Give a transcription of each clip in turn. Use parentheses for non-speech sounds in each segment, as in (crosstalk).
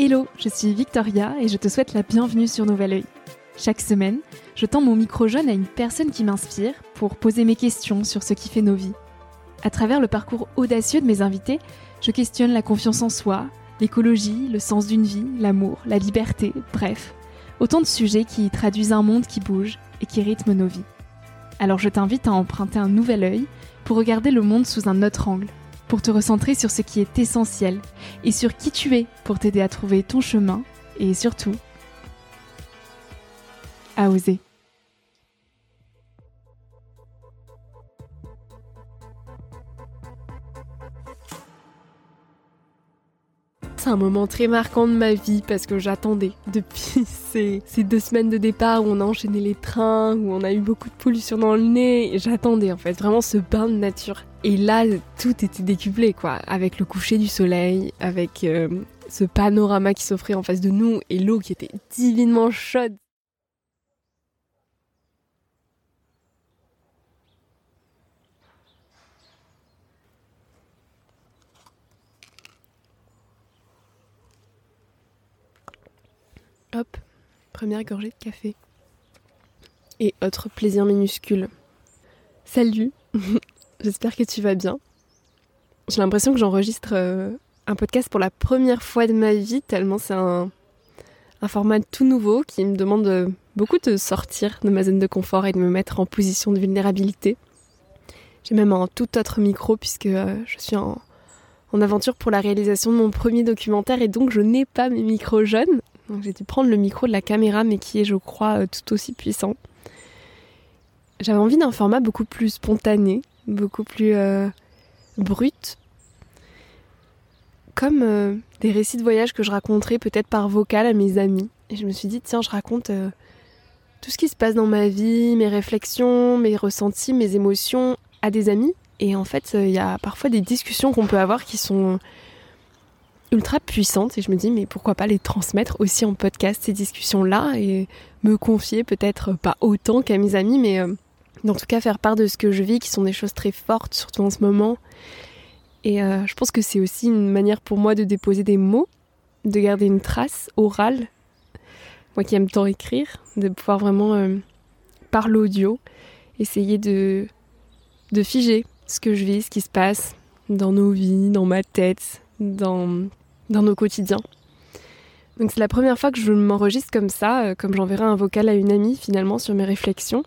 Hello, je suis Victoria et je te souhaite la bienvenue sur Nouvel Oeil. Chaque semaine, je tends mon micro jaune à une personne qui m'inspire pour poser mes questions sur ce qui fait nos vies. À travers le parcours audacieux de mes invités, je questionne la confiance en soi, l'écologie, le sens d'une vie, l'amour, la liberté, bref, autant de sujets qui traduisent un monde qui bouge et qui rythme nos vies. Alors je t'invite à emprunter un nouvel œil pour regarder le monde sous un autre angle pour te recentrer sur ce qui est essentiel et sur qui tu es pour t'aider à trouver ton chemin et surtout à oser. Un moment très marquant de ma vie parce que j'attendais depuis (laughs) ces, deux semaines de départ où on a enchaîné les trains, où on a eu beaucoup de pollution dans le nez. J'attendais en fait vraiment ce bain de nature. Et là, tout était décuplé quoi, avec le coucher du soleil, avec euh, ce panorama qui s'offrait en face de nous et l'eau qui était divinement chaude. Hop, première gorgée de café. Et autre plaisir minuscule. Salut, (laughs) j'espère que tu vas bien. J'ai l'impression que j'enregistre euh, un podcast pour la première fois de ma vie, tellement c'est un, format tout nouveau qui me demande beaucoup de sortir de ma zone de confort et de me mettre en position de vulnérabilité. J'ai même un tout autre micro puisque euh, je suis en, en aventure pour la réalisation de mon premier documentaire et donc je n'ai pas mes micros jeunes. Donc j'ai dû prendre le micro de la caméra, mais qui est, je crois, euh, tout aussi puissant. J'avais envie d'un format beaucoup plus spontané, beaucoup plus euh, brut, comme euh, des récits de voyage que je raconterais peut-être par vocal à mes amis. Et je me suis dit, tiens, je raconte tout ce qui se passe dans ma vie, mes réflexions, mes ressentis, mes émotions à des amis. Et en fait, il y a parfois des discussions qu'on peut avoir qui sont ultra puissante et je me dis mais pourquoi pas les transmettre aussi en podcast ces discussions là et me confier peut-être pas autant qu'à mes amis mais euh, en tout cas faire part de ce que je vis qui sont des choses très fortes surtout en ce moment. Et euh, je pense que c'est aussi une manière pour moi de déposer des mots de garder une trace orale moi qui aime tant écrire de pouvoir vraiment euh, par l'audio essayer de de figer ce que je vis ce qui se passe dans nos vies dans ma tête dans dans nos quotidiens. Donc c'est la première fois que je m'enregistre comme ça, euh, comme j'enverrai un vocal à une amie finalement sur mes réflexions.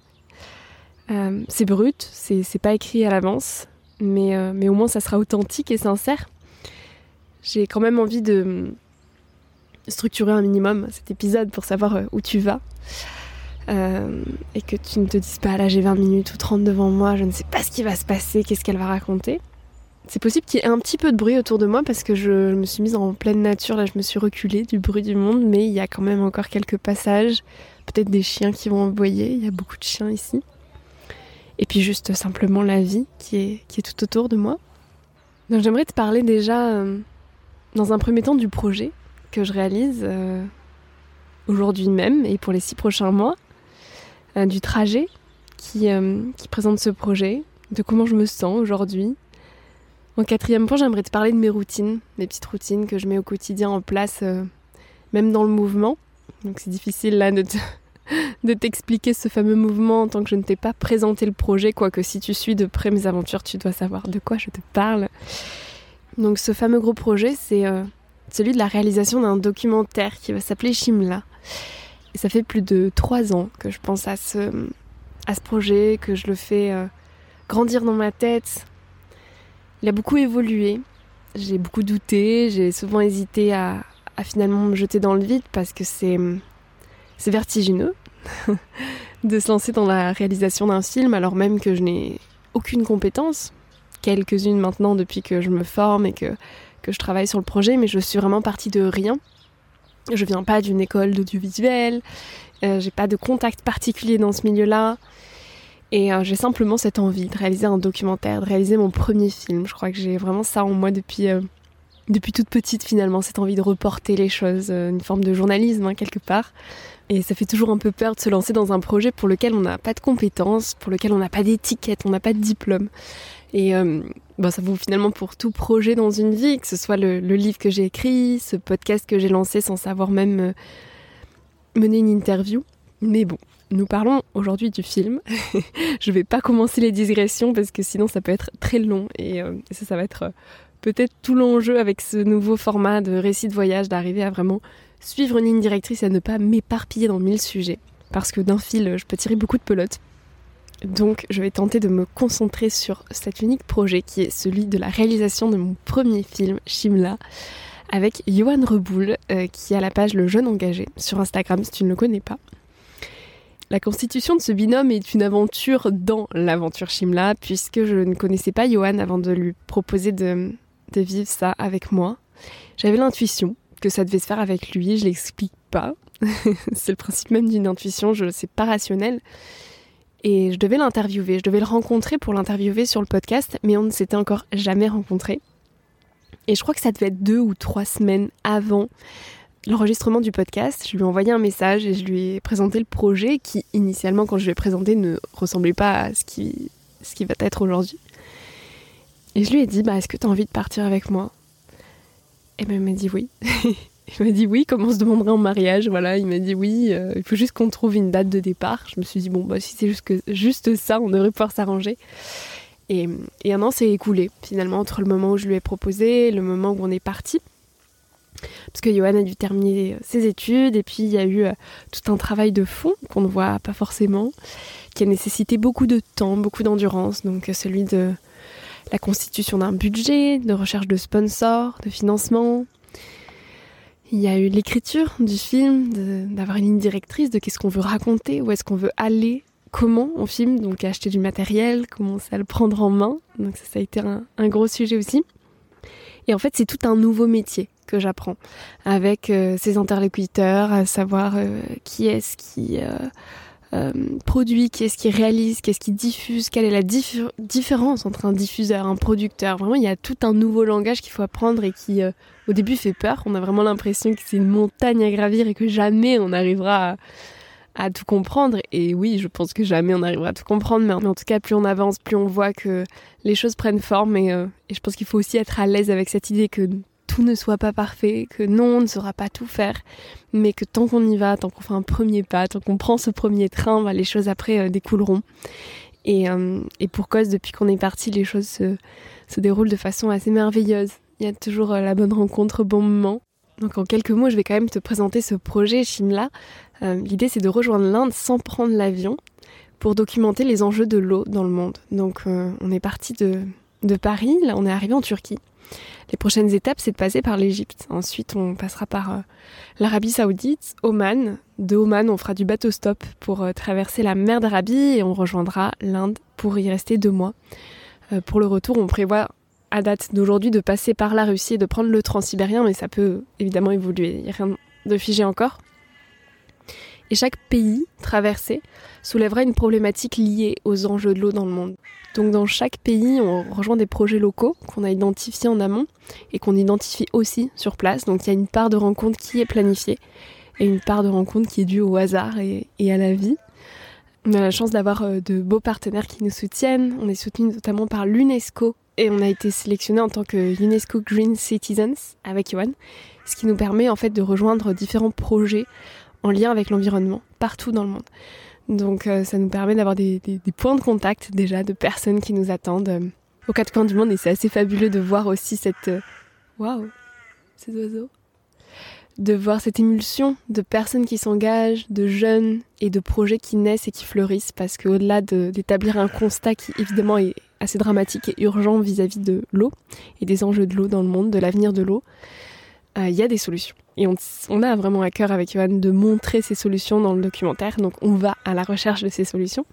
Euh, c'est brut, c'est pas écrit à l'avance, mais, euh, mais au moins ça sera authentique et sincère. J'ai quand même envie de structurer un minimum cet épisode pour savoir où tu vas. et que tu ne te dises pas là j'ai 20 minutes ou 30 devant moi, je ne sais pas ce qui va se passer, qu'est-ce qu'elle va raconter. C'est possible qu'il y ait un petit peu de bruit autour de moi parce que je, me suis mise en pleine nature, là je me suis reculée du bruit du monde, mais il y a quand même encore quelques passages, peut-être des chiens qui vont envoyer, il y a beaucoup de chiens ici. Et puis juste simplement la vie qui est, qui est tout autour de moi. Donc j'aimerais te parler déjà euh, dans un premier temps du projet que je réalise euh, aujourd'hui même et pour les six prochains mois, euh, du trajet qui présente ce projet, de comment je me sens aujourd'hui, en quatrième point, j'aimerais te parler de mes routines, mes petites routines que je mets au quotidien en place, euh, même dans le mouvement. Donc c'est difficile là de, (laughs) de t'expliquer ce fameux mouvement en tant que je ne t'ai pas présenté le projet, quoique si tu suis de près mes aventures, tu dois savoir de quoi je te parle. Donc ce fameux gros projet, c'est euh, celui de la réalisation d'un documentaire qui va s'appeler Shimla. Et ça fait plus de trois ans que je pense à ce, à ce projet, que je le fais euh, grandir dans ma tête, il a beaucoup évolué. J'ai beaucoup douté, j'ai souvent hésité à, finalement me jeter dans le vide parce que c'est vertigineux (laughs) de se lancer dans la réalisation d'un film alors même que je n'ai aucune compétence, quelques-unes maintenant depuis que je me forme et que, que je travaille sur le projet, mais je suis vraiment partie de rien. Je viens pas d'une école d'audiovisuel, euh, j'ai pas de contact particulier dans ce milieu-là. Et euh, j'ai simplement cette envie de réaliser un documentaire, de réaliser mon premier film. Je crois que j'ai vraiment ça en moi depuis, euh, depuis toute petite finalement cette envie de reporter les choses, euh, une forme de journalisme hein, quelque part. Et ça fait toujours un peu peur de se lancer dans un projet pour lequel on n'a pas de compétences, pour lequel on n'a pas d'étiquette, on n'a pas de diplôme. Et euh, bah, ça vaut finalement pour tout projet dans une vie, que ce soit le, livre que j'ai écrit, ce podcast que j'ai lancé sans savoir même mener une interview. Mais bon, nous parlons aujourd'hui du film. (laughs) je vais pas commencer les digressions parce que sinon ça peut être très long et, ça, ça va être peut-être tout l'enjeu avec ce nouveau format de récit de voyage, d'arriver à vraiment suivre une ligne directrice et à ne pas m'éparpiller dans mille sujets. Parce que d'un fil, je peux tirer beaucoup de pelotes. Donc je vais tenter de me concentrer sur cet unique projet qui est celui de la réalisation de mon premier film, Shimla, avec Johan Reboul, euh, qui a la page Le Jeune Engagé sur Instagram si tu ne le connais pas. La constitution de ce binôme est une aventure dans l'aventure Shimla, puisque je ne connaissais pas Johan avant de lui proposer de, vivre ça avec moi. J'avais l'intuition que ça devait se faire avec lui, je l'explique pas. (laughs) c'est le principe même d'une intuition, je c'est pas rationnel. Et je devais l'interviewer, je devais le rencontrer pour l'interviewer sur le podcast, mais on ne s'était encore jamais rencontré. Et je crois que ça devait être deux ou trois semaines avant l'enregistrement du podcast. Je lui ai envoyé un message et je lui ai présenté le projet qui, initialement, quand je lui ai présenté, ne ressemblait pas à ce qui, ce qui va être aujourd'hui. Et je lui ai dit, bah, est-ce que tu as envie de partir avec moi? Et ben, il m'a dit oui. (laughs) il m'a dit oui, comment on se demanderait en mariage Voilà, il m'a dit oui, euh, il faut juste qu'on trouve une date de départ. Je me suis dit, bon, bah, si c'est juste, juste ça, on devrait pouvoir s'arranger. Et, et, un an s'est écoulé, finalement, entre le moment où je lui ai proposé et le moment où on est parti. Parce que Johan a dû terminer ses études, et puis il y a eu euh, tout un travail de fond qu'on ne voit pas forcément, qui a nécessité beaucoup de temps, beaucoup d'endurance, donc euh, celui de la constitution d'un budget, de recherche de sponsors, de financement. Il y a eu l'écriture du film, d'avoir une ligne directrice de qu'est-ce qu'on veut raconter, où est-ce qu'on veut aller, comment on filme, donc acheter du matériel, commencer à le prendre en main. Donc ça a été un, gros sujet aussi. Et en fait, c'est tout un nouveau métier que j'apprends avec euh, ces interlocuteurs, à savoir euh, qui est-ce qui euh, produit, qu'est-ce qui réalise, qu'est-ce qui diffuse, quelle est la différence entre un diffuseur, un producteur. Vraiment, il y a tout un nouveau langage qu'il faut apprendre et qui, au début, fait peur. On a vraiment l'impression que c'est une montagne à gravir et que jamais on arrivera à, tout comprendre. Et oui, je pense que jamais on arrivera à tout comprendre, mais en tout cas, plus on avance, plus on voit que les choses prennent forme. Et, euh, et je pense qu'il faut aussi être à l'aise avec cette idée que tout ne soit pas parfait, que non, on ne saura pas tout faire, mais que tant qu'on y va, tant qu'on fait un premier pas, tant qu'on prend ce premier train, bah, les choses après euh, découleront. Euh, et, pour cause, depuis qu'on est parti, les choses se, déroulent de façon assez merveilleuse. Il y a toujours la bonne rencontre au bon moment. Donc en quelques mots, je vais quand même te présenter ce projet Shimla. L'idée, c'est de rejoindre l'Inde sans prendre l'avion pour documenter les enjeux de l'eau dans le monde. Donc on est parti de, Paris, là on est arrivé en Turquie. Les prochaines étapes, c'est de passer par l'Égypte. Ensuite, on passera par euh, l'Arabie Saoudite, Oman. De Oman, on fera du bateau stop pour euh, traverser la mer d'Arabie et on rejoindra l'Inde pour y rester deux mois. Euh, pour le retour, on prévoit à date d'aujourd'hui de passer par la Russie et de prendre le transsibérien, mais ça peut évidemment évoluer. Il n'y a rien de figé encore. Et chaque pays traversé soulèvera une problématique liée aux enjeux de l'eau dans le monde. Donc dans chaque pays, on rejoint des projets locaux qu'on a identifiés en amont et qu'on identifie aussi sur place. Donc il y a une part de rencontre qui est planifiée et une part de rencontre qui est due au hasard et, à la vie. On a la chance d'avoir euh, de beaux partenaires qui nous soutiennent. On est soutenu notamment par l'UNESCO et on a été sélectionné en tant que UNESCO Green Citizens avec Yohan, ce qui nous permet en fait de rejoindre différents projets en lien avec l'environnement partout dans le monde. Donc euh, ça nous permet d'avoir des, points de contact déjà de personnes qui nous attendent euh, aux quatre coins du monde. Et c'est assez fabuleux de voir aussi cette euh, waouh ces oiseaux. De voir cette émulsion de personnes qui s'engagent, de jeunes et de projets qui naissent et qui fleurissent. Parce qu'au-delà d'établir un constat qui évidemment est assez dramatique et urgent vis-à-vis -vis de l'eau et des enjeux de l'eau dans le monde, de l'avenir de l'eau, il y a des solutions. Et on, a vraiment à cœur avec Johan de montrer ces solutions dans le documentaire, donc on va à la recherche de ces solutions.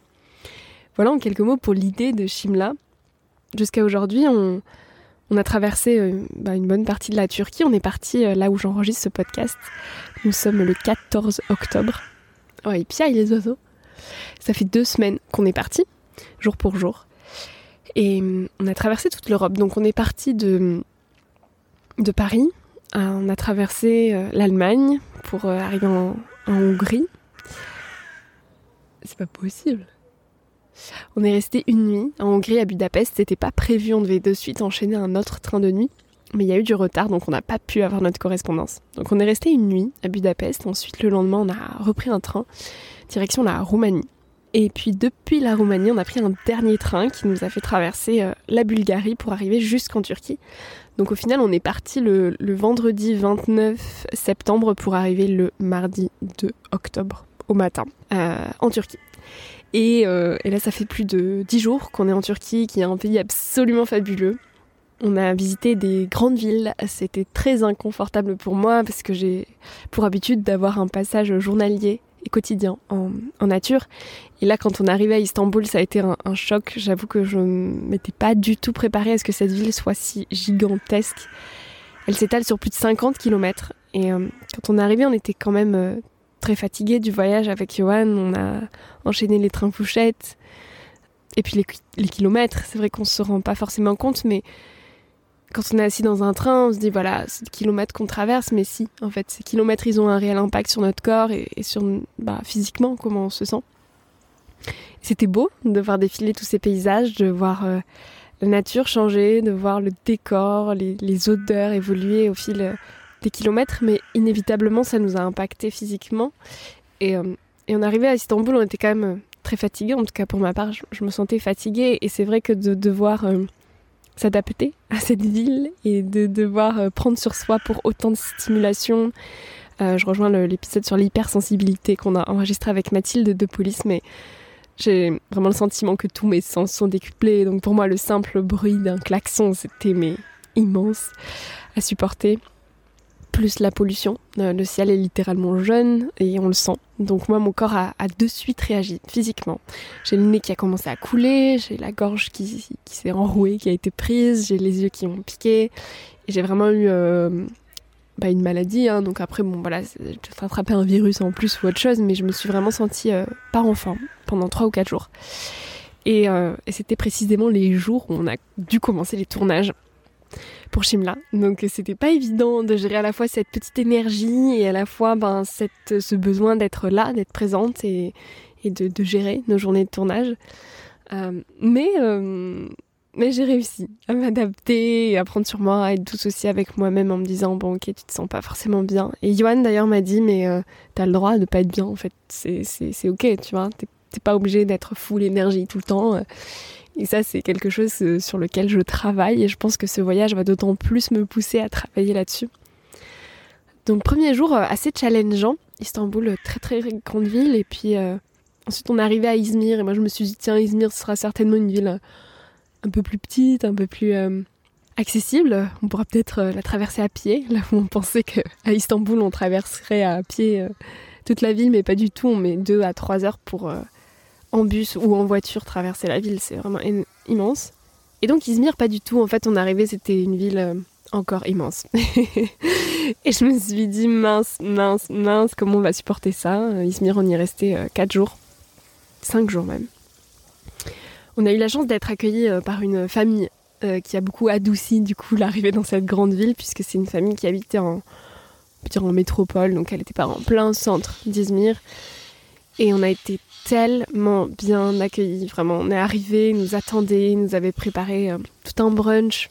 Voilà en quelques mots pour l'idée de Shimla. Jusqu'à aujourd'hui, on, a traversé euh, bah, une bonne partie de la Turquie. On est parti euh, là où j'enregistre ce podcast. Nous sommes le 14 octobre. Oh, ils piaillent les oiseaux. Ça fait deux semaines qu'on est parti, jour pour jour. Et on a traversé toute l'Europe. Donc on est parti de Paris. On a traversé l'Allemagne pour arriver en Hongrie. C'est pas possible. On est resté une nuit en Hongrie à Budapest. C'était pas prévu, on devait de suite enchaîner un autre train de nuit. Mais il y a eu du retard, donc on n'a pas pu avoir notre correspondance. Donc on est resté une nuit à Budapest. Ensuite, le lendemain, on a repris un train direction la Roumanie. Et puis depuis la Roumanie, on a pris un dernier train qui nous a fait traverser euh, la Bulgarie pour arriver jusqu'en Turquie. Donc au final, on est parti le, vendredi 29 septembre pour arriver le mardi 2 octobre au matin euh, en Turquie. Euh, et, là, ça fait plus de 10 jours qu'on est en Turquie, qui est un pays absolument fabuleux. On a visité des grandes villes. C'était très inconfortable pour moi parce que j'ai pour habitude d'avoir un passage journalier quotidien en, nature. Et là, quand on arrivé à Istanbul, ça a été un, choc. J'avoue que je ne m'étais pas du tout préparée à ce que cette ville soit si gigantesque. Elle s'étale sur plus de 50 km. Et euh, quand on est arrivé, on était quand même euh, très fatigué du voyage avec Johan. On a enchaîné les trains fouchettes. Et puis les, kilomètres, c'est vrai qu'on se rend pas forcément compte, mais quand on est assis dans un train, on se dit voilà, c'est des kilomètres qu'on traverse, mais si, en fait, ces kilomètres, ils ont un réel impact sur notre corps et, sur bah, physiquement comment on se sent. C'était beau de voir défiler tous ces paysages, de voir euh, la nature changer, de voir le décor, les odeurs évoluer au fil euh, des kilomètres, mais inévitablement ça nous a impacté physiquement. Et, euh, et on arrivait à Istanbul, on était quand même euh, très fatigués, en tout cas pour ma part, je, me sentais fatiguée. Et c'est vrai que de devoir euh, s'adapter à cette ville et de devoir prendre sur soi pour autant de stimulation. je rejoins l'épisode sur l'hypersensibilité qu'on a enregistré avec Mathilde de Police, mais j'ai vraiment le sentiment que tous mes sens sont décuplés. Donc pour moi, le simple bruit d'un klaxon, c'était immense à supporter plus la pollution. Euh, le ciel est littéralement jaune et on le sent. Donc moi, mon corps a, de suite réagi physiquement. J'ai le nez qui a commencé à couler, j'ai la gorge qui, s'est enrouée, qui a été prise, j'ai les yeux qui ont piqué. J'ai vraiment eu euh, bah, une maladie. Hein. donc après, bon voilà, j'ai attrapé un virus en plus ou autre chose, mais je me suis vraiment sentie euh, pas en forme pendant 3 ou 4 jours. Et, et c'était précisément les jours où on a dû commencer les tournages pour Shimla. Donc c'était pas évident de gérer à la fois cette petite énergie et à la fois ben, cette, ce besoin d'être là, d'être présente et, de, gérer nos journées de tournage. Euh, mais euh, mais j'ai réussi à m'adapter et à prendre sur moi, à être douce aussi avec moi-même en me disant bon ok tu te sens pas forcément bien. Et Johan d'ailleurs m'a dit mais euh, t'as le droit de pas être bien en fait, c'est ok tu vois, t'es pas obligé d'être full énergie tout le temps. Et ça, c'est quelque chose euh, sur lequel je travaille et je pense que ce voyage va d'autant plus me pousser à travailler là-dessus. Donc premier jour euh, assez challengeant, Istanbul, euh, très très grande ville, et puis ensuite on est arrivé à Izmir, et moi je me suis dit tiens Izmir ce sera certainement une ville un peu plus petite, un peu plus accessible, on pourra peut-être la traverser à pied, là où on pensait qu'à Istanbul on traverserait à pied toute la ville, mais pas du tout, on met deux à trois heures pour en bus ou en voiture traverser la ville, c'est vraiment immense. Et donc Izmir, pas du tout. En fait, on arrivait, c'était une ville euh, encore immense. (laughs) et je me suis dit, mince, mince, mince, comment on va supporter ça? Euh, Izmir, on y est resté 4 euh, jours, 5 jours même. On a eu la chance d'être accueillis par une famille qui a beaucoup adouci du coup (laughs) l'arrivée dans cette grande ville, puisque c'est une famille qui habitait en, en métropole, donc elle n'était pas en plein centre d'Izmir. Et on a été tellement bien accueillis. Vraiment, on est arrivé, ils nous attendaient, ils nous avaient préparé euh, tout un brunch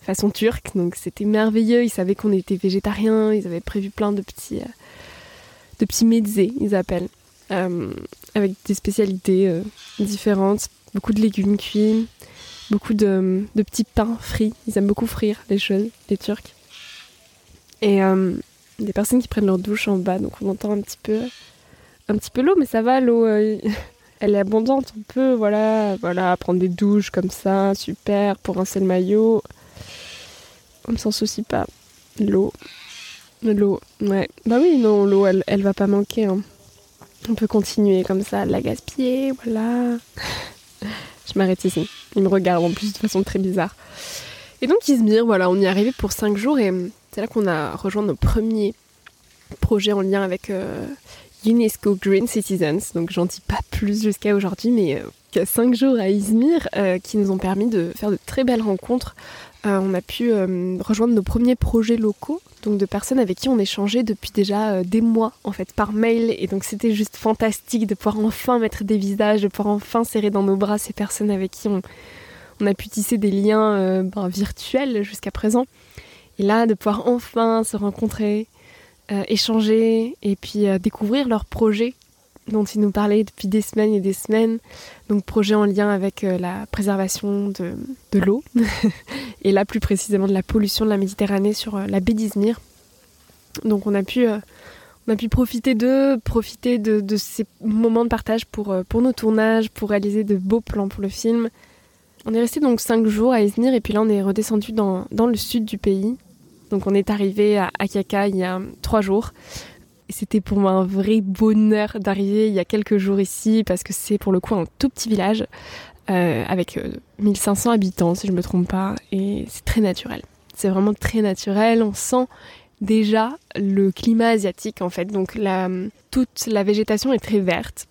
façon turque. Donc c'était merveilleux. Ils savaient qu'on était végétariens. Ils avaient prévu plein de petits, euh, de petits mezzés, ils appellent, euh, avec des spécialités différentes. Beaucoup de légumes cuits, beaucoup de, de, petits pains frits. Ils aiment beaucoup frire les choses, les Turcs. Et des personnes qui prennent leur douche en bas, donc on entend un petit peu un petit peu l'eau, mais ça va, l'eau, euh, (laughs) elle est abondante. On peut, voilà, voilà, prendre des douches comme ça, super, pour rincer le maillot. On ne s'en soucie pas. L'eau. L'eau, ouais. Bah oui, non, l'eau, elle, elle va pas manquer. Hein. On peut continuer comme ça, la gaspiller, voilà. (laughs) Je m'arrête ici. Il me regarde en plus de façon très bizarre. Et donc Izmir, voilà, on y est arrivé pour 5 jours et c'est là qu'on a rejoint nos premiers projets en lien avec euh, UNESCO Green Citizens. Donc j'en dis pas plus jusqu'à aujourd'hui, mais euh, cinq jours à Izmir qui nous ont permis de faire de très belles rencontres. on a pu rejoindre nos premiers projets locaux, donc de personnes avec qui on échangeait depuis déjà des mois en fait par mail. Et donc c'était juste fantastique de pouvoir enfin mettre des visages, de pouvoir enfin serrer dans nos bras ces personnes avec qui on, on a pu tisser des liens ben, virtuels jusqu'à présent. Et là, de pouvoir enfin se rencontrer, euh, échanger et puis euh, découvrir leurs projets dont ils nous parlaient depuis des semaines et des semaines. Donc projets en lien avec euh, la préservation de, de l'eau (laughs) et là plus précisément de la pollution de la Méditerranée sur la baie d'Izmir. Donc on a pu, on a pu profiter d'eux, profiter de, de, ces moments de partage pour, pour nos tournages, pour réaliser de beaux plans pour le film. On est resté donc cinq jours à Izmir et puis là on est redescendu dans, dans le sud du pays donc on est arrivé à Akaka il y a trois jours. C'était pour moi un vrai bonheur d'arriver il y a quelques jours ici parce que c'est pour le coup un tout petit village euh, avec 1500 euh, habitants si je ne me trompe pas et c'est très naturel. C'est vraiment très naturel. On sent déjà le climat asiatique en fait. Donc toute la végétation est très verte.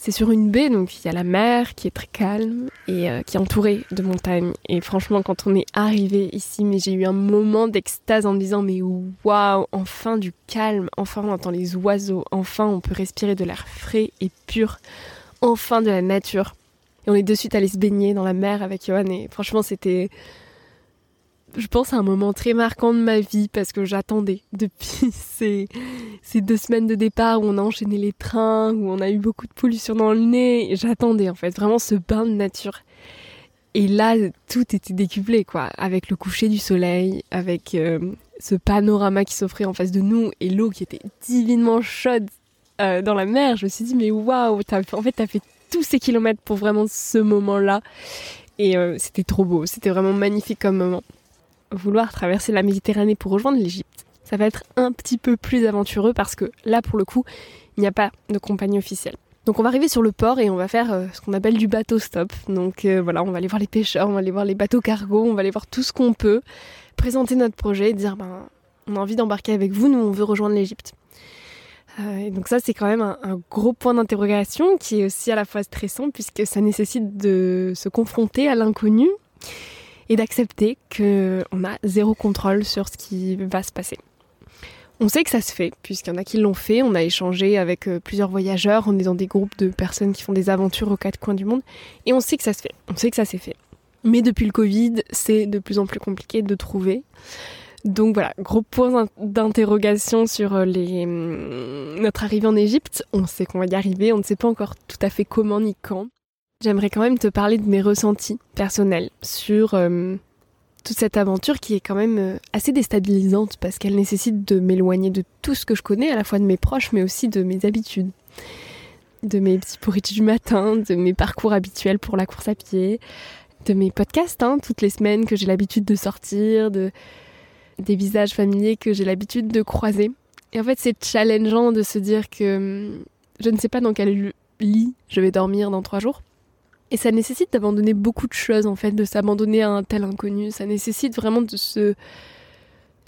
C'est sur une baie, donc il y a la mer qui est très calme et euh, qui est entourée de montagnes. Et franchement, quand on est arrivé ici, mais j'ai eu un moment d'extase en me disant mais waouh, enfin du calme, enfin on entend les oiseaux, enfin on peut respirer de l'air frais et pur, enfin de la nature. Et on est de suite allé se baigner dans la mer avec Johan et franchement c'était je pense, à un moment très marquant de ma vie parce que j'attendais depuis (laughs) ces, ces deux semaines de départ où on a enchaîné les trains, où on a eu beaucoup de pollution dans le nez. J'attendais en fait vraiment ce bain de nature. Et là, tout était décuplé, quoi, avec le coucher du soleil, avec euh, ce panorama qui s'offrait en face de nous et l'eau qui était divinement chaude euh, dans la mer. Je me suis dit, mais waouh, en fait, t'as fait tous ces kilomètres pour vraiment ce moment-là. Et euh, c'était trop beau, c'était vraiment magnifique comme moment vouloir traverser la Méditerranée pour rejoindre l'Égypte, ça va être un petit peu plus aventureux parce que là, pour le coup, il n'y a pas de compagnie officielle. Donc on va arriver sur le port et on va faire euh, ce qu'on appelle du bateau stop. Donc euh, voilà, on va aller voir les pêcheurs, on va aller voir les bateaux cargo, on va aller voir tout ce qu'on peut, présenter notre projet, dire ben on a envie d'embarquer avec vous, nous on veut rejoindre l'Égypte. Euh, et donc ça c'est quand même un, un gros point d'interrogation qui est aussi à la fois stressant puisque ça nécessite de se confronter à l'inconnu et d'accepter qu'on a zéro contrôle sur ce qui va se passer. On sait que ça se fait, puisqu'il y en a qui l'ont fait. On a échangé avec euh, plusieurs voyageurs, on est dans des groupes de personnes qui font des aventures aux quatre coins du monde, et on sait que ça se fait. On sait que ça s'est fait. Mais depuis le Covid, c'est de plus en plus compliqué de trouver. Donc voilà, gros point d'interrogation sur euh. Hum, notre arrivée en Égypte. On sait qu'on va y arriver, on ne sait pas encore tout à fait comment ni quand. J'aimerais quand même te parler de mes ressentis personnels sur euh, toute cette aventure qui est quand même euh, assez déstabilisante parce qu'elle nécessite de m'éloigner de tout ce que je connais, à la fois de mes proches mais aussi de mes habitudes, de mes petits pourritis du matin, de mes parcours habituels pour la course à pied, de mes podcasts hein, toutes les semaines que j'ai l'habitude de sortir, de des visages familiers que j'ai l'habitude de croiser. Et en fait, c'est challengeant de se dire que hum, je ne sais pas dans quel lit je vais dormir dans trois jours. Et ça nécessite d'abandonner beaucoup de choses en fait, de s'abandonner à un tel inconnu. Ça nécessite vraiment de se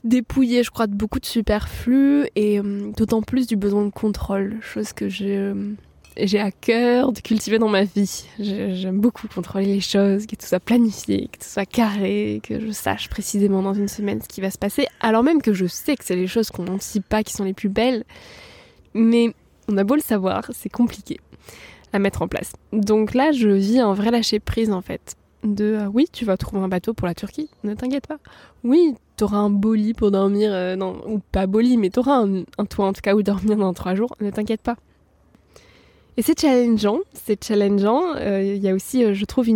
dépouiller, je crois, de beaucoup de superflu et euh, d'autant plus du besoin de contrôle, chose que j'ai euh, à cœur de cultiver dans ma vie. J'aime beaucoup contrôler les choses, que tout soit planifié, que tout soit carré, que je sache précisément dans une semaine ce qui va se passer, alors même que je sais que c'est les choses qu'on n'anticipe pas qui sont les plus belles. Mais on a beau le savoir, c'est compliqué à mettre en place. Donc là, je vis un vrai lâcher prise en fait. De euh, oui, tu vas trouver un bateau pour la Turquie, ne t'inquiète pas. Oui, t'auras un lit pour dormir, euh, non, ou pas lit, mais t'auras un, un toit en tout cas où dormir dans trois jours, ne t'inquiète pas. Et c'est challengeant, c'est challengeant. Euh, il y a aussi, je trouve,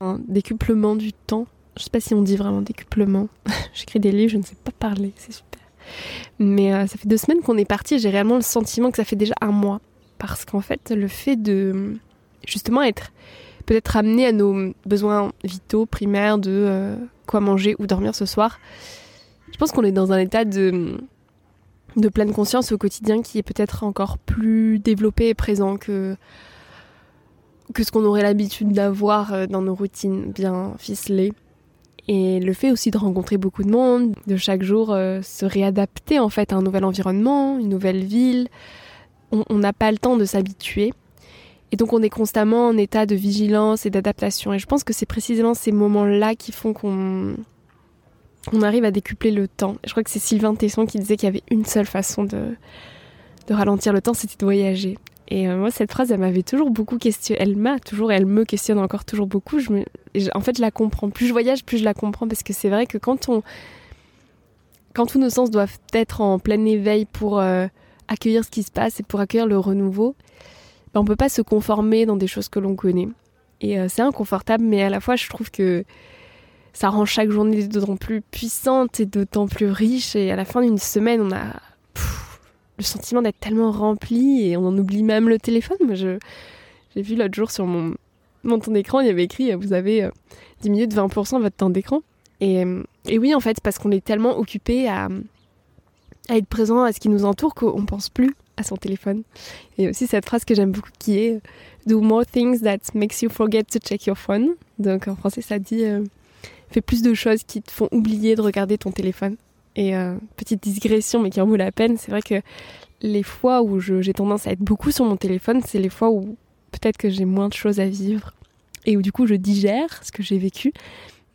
un décuplement du temps. Je sais pas si on dit vraiment décuplement. (laughs) J'écris des livres, je ne sais pas parler, c'est super. Mais ça fait deux semaines qu'on est parti, j'ai réellement le sentiment que ça fait déjà un mois parce qu'en fait, le fait de justement être peut-être amené à nos besoins vitaux, primaires de euh, quoi manger ou dormir ce soir, je pense qu'on est dans un état de, de pleine conscience au quotidien qui est peut-être encore plus développé et présent que, que ce qu'on aurait l'habitude d'avoir euh, dans nos routines bien ficelées. Et le fait aussi de rencontrer beaucoup de monde, de chaque jour euh, se réadapter en fait à un nouvel environnement, une nouvelle ville, on n'a pas le temps de s'habituer. Et donc on est constamment en état de vigilance et d'adaptation. Et je pense que c'est précisément ces moments-là qui font qu'on on arrive à décupler le temps. Je crois que c'est Sylvain Tesson qui disait qu'il y avait une seule façon de, de ralentir le temps, c'était de voyager. Et euh, moi, cette phrase, elle m'avait toujours beaucoup questionné. Elle m'a toujours, elle me questionne encore toujours beaucoup. Je me, en fait, je la comprends. Plus je voyage, plus je la comprends. Parce que c'est vrai que quand on. Quand tous nos sens doivent être en plein éveil pour euh, accueillir ce qui se passe et pour accueillir le renouveau, ben, on peut pas se conformer dans des choses que l'on connaît. Et euh, c'est inconfortable, mais à la fois, je trouve que ça rend chaque journée d'autant plus puissante et d'autant plus riche. Et à la fin d'une semaine, on a le sentiment d'être tellement rempli et on en oublie même le téléphone. J'ai vu l'autre jour sur mon, mon temps d'écran, il y avait écrit vous avez 10 euh, minutes 20% de votre temps d'écran. Et, et, oui, en fait, parce qu'on est tellement occupé à, à, être présent à ce qui nous entoure qu'on pense plus à son téléphone. Et aussi cette phrase que j'aime beaucoup qui est Do more things that makes you forget to check your phone. Donc en français, ça dit euh, Fais plus de choses qui te font oublier de regarder ton téléphone. Et euh, petite digression, mais qui en vaut la peine, c'est vrai que les fois où j'ai tendance à être beaucoup sur mon téléphone, c'est les fois où peut-être que j'ai moins de choses à vivre et où du coup je digère ce que j'ai vécu,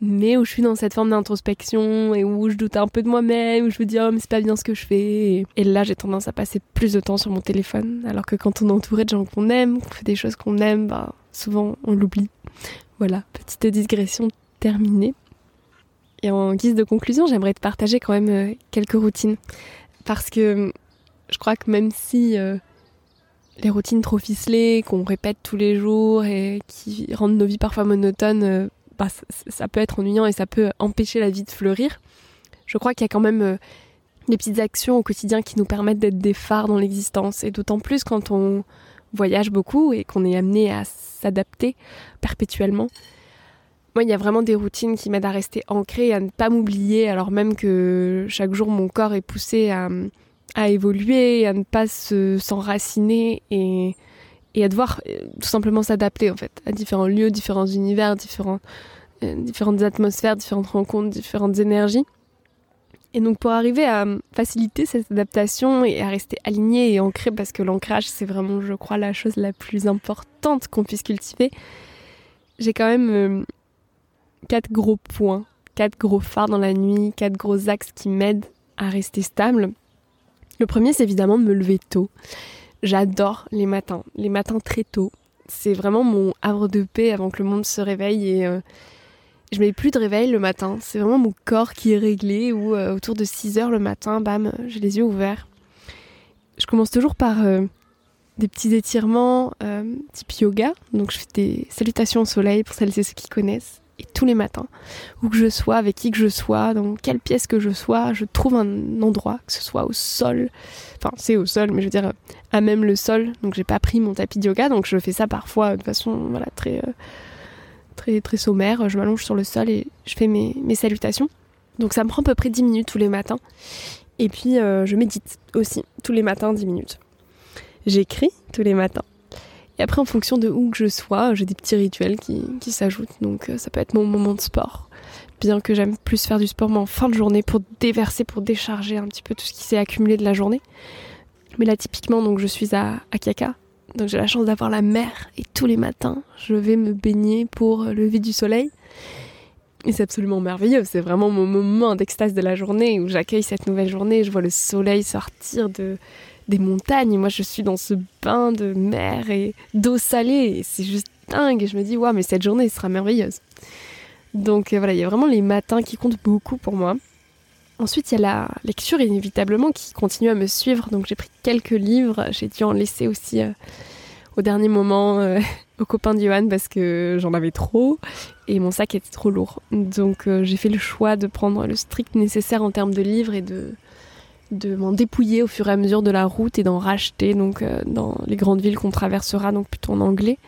mais où je suis dans cette forme d'introspection et où je doute un peu de moi-même, où je me dis oh mais c'est pas bien ce que je fais. Et, là j'ai tendance à passer plus de temps sur mon téléphone, alors que quand on est entouré de gens qu'on aime, qu'on fait des choses qu'on aime, bah, souvent on l'oublie. Voilà, petite digression terminée. Et en guise de conclusion, j'aimerais te partager quand même euh, quelques routines. Parce que euh, je crois que même si euh, les routines trop ficelées, qu'on répète tous les jours et qui rendent nos vies parfois monotones, ça, peut être ennuyant et ça peut empêcher la vie de fleurir, je crois qu'il y a quand même des petites actions au quotidien qui nous permettent d'être des phares dans l'existence. Et d'autant plus quand on voyage beaucoup et qu'on est amené à s'adapter perpétuellement. Moi, il y a vraiment des routines qui m'aident à rester ancrée, à ne pas m'oublier, alors même que chaque jour mon corps est poussé à, évoluer, à ne pas s'enraciner et, à devoir euh, tout simplement s'adapter en fait à différents lieux, différents univers, euh, différentes atmosphères, différentes rencontres, différentes énergies. Et donc pour arriver à faciliter cette adaptation et à rester aligné et ancré, parce que l'ancrage c'est vraiment, je crois, la chose la plus importante qu'on puisse cultiver, j'ai quand même euh, quatre gros points, quatre gros phares dans la nuit, quatre gros axes qui m'aident à rester stable. Le premier, c'est évidemment de me lever tôt. J'adore les matins, les matins très tôt. C'est vraiment mon havre de paix avant que le monde se réveille et euh, je mets plus de réveil le matin. C'est vraiment mon corps qui est réglé ou euh, autour de 6 heures le matin, bam, j'ai les yeux ouverts. Je commence toujours par euh, des petits étirements type yoga. Donc je fais des salutations au soleil pour celles et ceux qui connaissent et tous les matins, où que je sois, avec qui que je sois, dans quelle pièce que je sois, je trouve un endroit, que ce soit au sol, enfin c'est au sol, mais je veux dire à même le sol. Donc j'ai pas pris mon tapis de yoga, donc je fais ça parfois de façon voilà très euh, très très sommaire. Je m'allonge sur le sol et je fais mes, mes, salutations. Donc ça me prend à peu près 10 minutes tous les matins. Et puis euh, je médite aussi tous les matins 10 minutes. J'écris tous les matins. Et après, en fonction de où que je sois, j'ai des petits rituels qui, qui s'ajoutent. Donc, euh, ça peut être mon moment de sport. Bien que j'aime plus faire du sport, mais en fin de journée pour déverser, pour décharger un petit peu tout ce qui s'est accumulé de la journée. Mais là, typiquement, donc, je suis à, à Kaka. Donc, j'ai la chance d'avoir la mer. Et tous les matins, je vais me baigner pour le lever du soleil. Et c'est absolument merveilleux. C'est vraiment mon moment d'extase de la journée où j'accueille cette nouvelle journée. Je vois le soleil sortir de, des montagnes. Moi, je suis dans ce bain de mer et d'eau salée. C'est juste dingue. Je me dis, waouh, mais cette journée sera merveilleuse. Donc euh, voilà, il y a vraiment les matins qui comptent beaucoup pour moi. Ensuite, il y a la lecture inévitablement qui continue à me suivre. Donc j'ai pris quelques livres. J'ai dû en laisser aussi euh, au dernier moment euh, (laughs) aux copains de parce que j'en avais trop et mon sac était trop lourd. Donc j'ai fait le choix de prendre le strict nécessaire en termes de livres et de, de m'en dépouiller au fur et à mesure de la route et d'en racheter donc euh, dans les grandes villes qu'on traversera donc plutôt en anglais.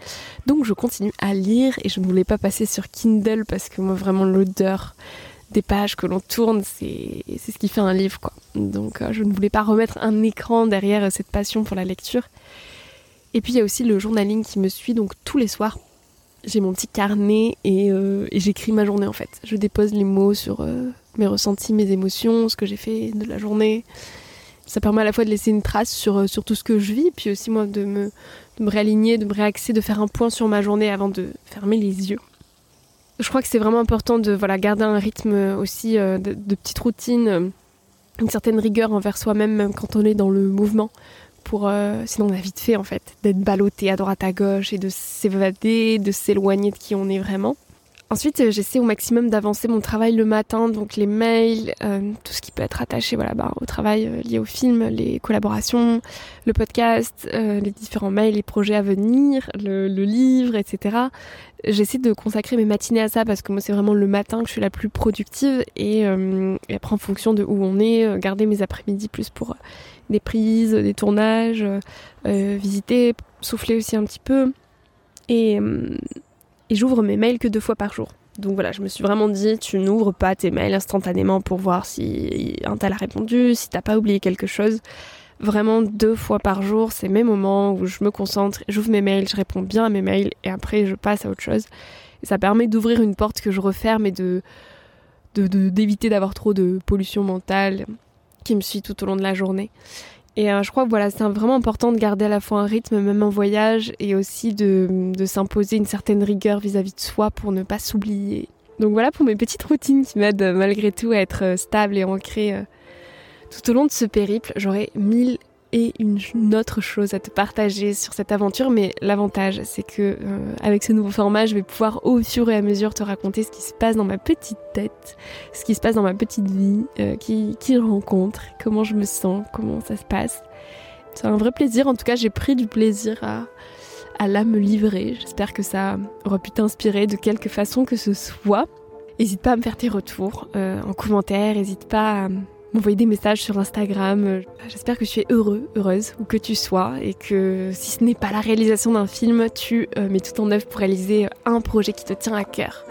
Donc je continue à lire et je ne voulais pas passer sur Kindle parce que moi vraiment l'odeur des pages que l'on tourne c'est ce qui fait un livre quoi. Donc euh, je ne voulais pas remettre un écran derrière euh, cette passion pour la lecture. Et puis il y a aussi le journaling qui me suit donc tous les soirs. J'ai mon petit carnet et, et j'écris ma journée en fait. Je dépose les mots sur mes ressentis, mes émotions, ce que j'ai fait de la journée. Ça permet à la fois de laisser une trace sur, euh, sur tout ce que je vis, puis aussi moi de me, de me réaligner, de me réaxer, de faire un point sur ma journée avant de fermer les yeux. Je crois que c'est vraiment important de voilà, garder un rythme aussi de, de petites routines, une certaine rigueur envers soi-même, même quand on est dans le mouvement pour euh, sinon on a vite fait en fait d'être ballotté à droite à gauche et de s'évader, de s'éloigner de qui on est vraiment. Ensuite, euh, j'essaie au maximum d'avancer mon travail le matin, donc les mails, euh, tout ce qui peut être attaché voilà, bah, au travail lié au film, les collaborations, le podcast, les différents mails, les projets à venir, le, livre, etc. J'essaie de consacrer mes matinées à ça parce que moi c'est vraiment le matin que je suis la plus productive et, et après en fonction de où on est, garder mes après-midi plus pour des prises, des tournages, euh, visiter, souffler aussi un petit peu. Euh, et, j'ouvre mes mails que deux fois par jour. Donc voilà, je me suis vraiment dit, tu n'ouvres pas tes mails instantanément pour voir si un tel a répondu, si t'as pas oublié quelque chose. Vraiment deux fois par jour, c'est mes moments où je me concentre, j'ouvre mes mails, je réponds bien à mes mails et après je passe à autre chose. Ça permet d'ouvrir une porte que je referme et de d'éviter d'avoir trop de pollution mentale qui me suit tout au long de la journée. Et euh, je crois que voilà, c'est vraiment important de garder à la fois un rythme, même en voyage, et aussi de, s'imposer une certaine rigueur vis-à-vis de soi pour ne pas s'oublier. Donc voilà pour mes petites routines qui m'aident euh, malgré tout à être euh, stable et ancrée tout au long de ce périple. J'aurais mille et une autre chose à te partager sur cette aventure, mais l'avantage c'est que euh, avec ce nouveau format, je vais pouvoir au fur et à mesure te raconter ce qui se passe dans ma petite tête, ce qui se passe dans ma petite vie, euh, qui, qui rencontre, comment je me sens, comment ça se passe. C'est un vrai plaisir, en tout cas j'ai pris du plaisir à, à là me livrer. J'espère que ça aura pu t'inspirer de quelque façon que ce soit. N'hésite pas à me faire tes retours euh, en commentaire, n'hésite pas à m'envoyer des messages sur Instagram. J'espère que tu es heureux, heureuse, où que tu sois, et que si ce n'est pas la réalisation d'un film, tu euh, mets tout en œuvre pour réaliser un projet qui te tient à cœur.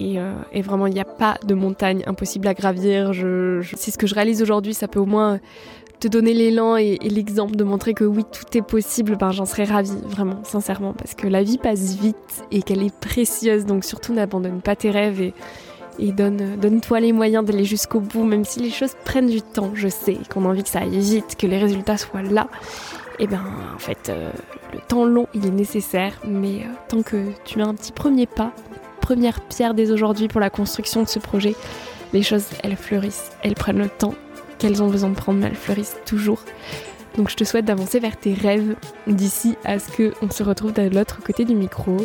Et, euh, vraiment, il n'y a pas de montagne impossible à gravir. Si ce que je réalise aujourd'hui, ça peut au moins te donner l'élan et, l'exemple de montrer que oui, tout est possible, ben, j'en serais ravie, vraiment, sincèrement, parce que la vie passe vite et qu'elle est précieuse, donc surtout n'abandonne pas tes rêves et, et donne, donne-toi les moyens d'aller jusqu'au bout, même si les choses prennent du temps. Je sais qu'on a envie que ça aille vite, que les résultats soient là. Et eh bien, en fait, euh, le temps long, il est nécessaire, mais euh, tant que tu as un petit premier pas, première pierre dès aujourd'hui pour la construction de ce projet, les choses, elles fleurissent, elles prennent le temps qu'elles ont besoin de prendre, mais elles fleurissent toujours. Donc je te souhaite d'avancer vers tes rêves d'ici à ce qu'on se retrouve de l'autre côté du micro.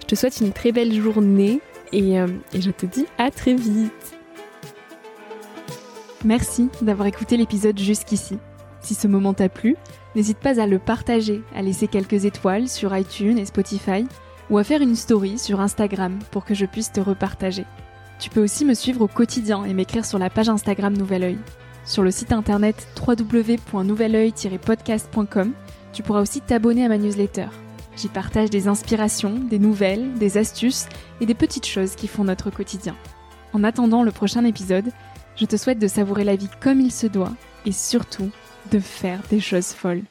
Je te souhaite une très belle journée euh, et, je te dis à très vite. Merci d'avoir écouté l'épisode jusqu'ici. Si ce moment t'a plu, n'hésite pas à le partager, à laisser quelques étoiles sur iTunes et Spotify, ou à faire une story sur Instagram pour que je puisse te repartager. Tu peux aussi me suivre au quotidien et m'écrire sur la page Instagram Nouvel Oeil. Sur le site internet www.nouveloeil-podcast.com, tu pourras aussi t'abonner à ma newsletter. J'y partage des inspirations, des nouvelles, des astuces et des petites choses qui font notre quotidien. En attendant le prochain épisode, je te souhaite de savourer la vie comme il se doit et surtout de faire des choses folles.